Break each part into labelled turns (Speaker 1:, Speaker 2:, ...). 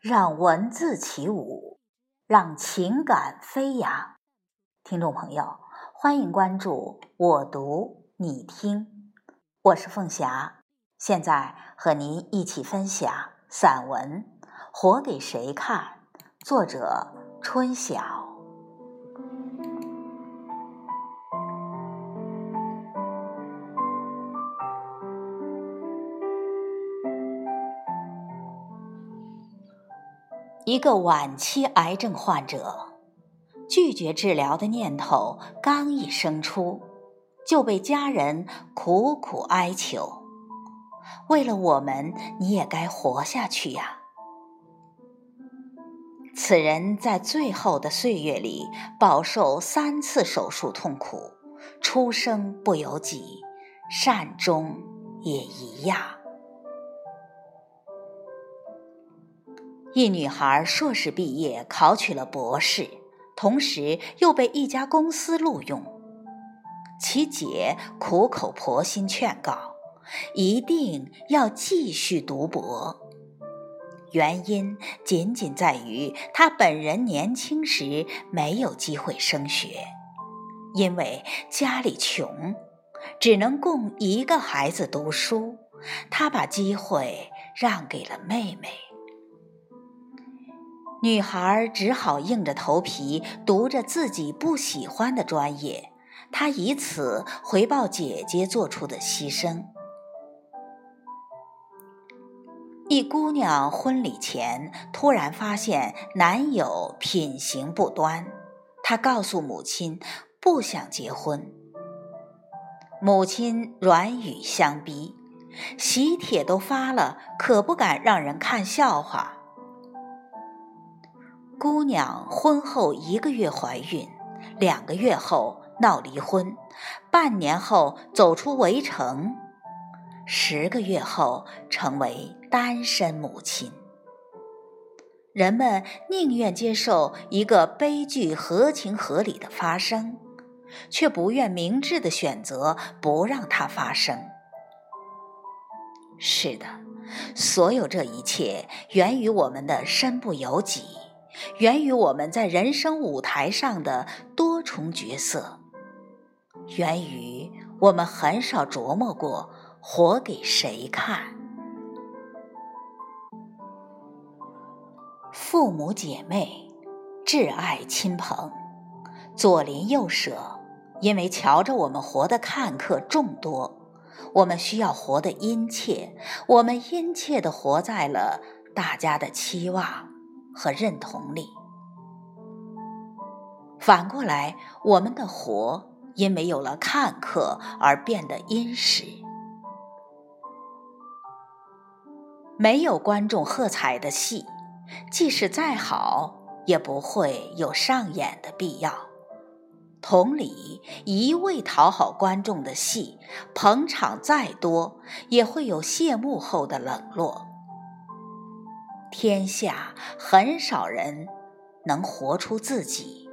Speaker 1: 让文字起舞，让情感飞扬。听众朋友，欢迎关注我读你听，我是凤霞，现在和您一起分享散文《活给谁看》，作者春晓。一个晚期癌症患者，拒绝治疗的念头刚一生出，就被家人苦苦哀求：“为了我们，你也该活下去呀！”此人在最后的岁月里饱受三次手术痛苦，出生不由己，善终也一样。一女孩硕士毕业，考取了博士，同时又被一家公司录用。其姐苦口婆心劝告，一定要继续读博。原因仅仅在于她本人年轻时没有机会升学，因为家里穷，只能供一个孩子读书，她把机会让给了妹妹。女孩只好硬着头皮读着自己不喜欢的专业，她以此回报姐姐做出的牺牲。一姑娘婚礼前突然发现男友品行不端，她告诉母亲不想结婚，母亲软语相逼，喜帖都发了，可不敢让人看笑话。姑娘婚后一个月怀孕，两个月后闹离婚，半年后走出围城，十个月后成为单身母亲。人们宁愿接受一个悲剧合情合理的发生，却不愿明智的选择不让它发生。是的，所有这一切源于我们的身不由己。源于我们在人生舞台上的多重角色，源于我们很少琢磨过活给谁看。父母姐妹、挚爱亲朋、左邻右舍，因为瞧着我们活的看客众多，我们需要活得殷切，我们殷切的活在了大家的期望。和认同力。反过来，我们的活因为有了看客而变得殷实。没有观众喝彩的戏，即使再好，也不会有上演的必要。同理，一味讨好观众的戏，捧场再多，也会有谢幕后的冷落。天下很少人能活出自己。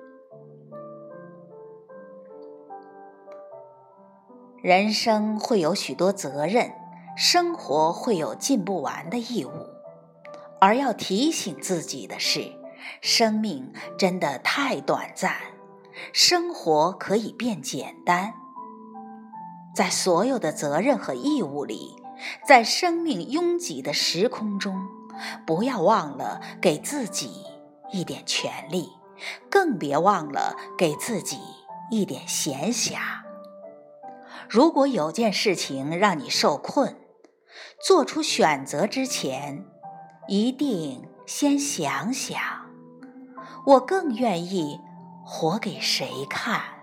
Speaker 1: 人生会有许多责任，生活会有尽不完的义务，而要提醒自己的是，生命真的太短暂，生活可以变简单。在所有的责任和义务里，在生命拥挤的时空中。不要忘了给自己一点权利，更别忘了给自己一点闲暇。如果有件事情让你受困，做出选择之前，一定先想想：我更愿意活给谁看？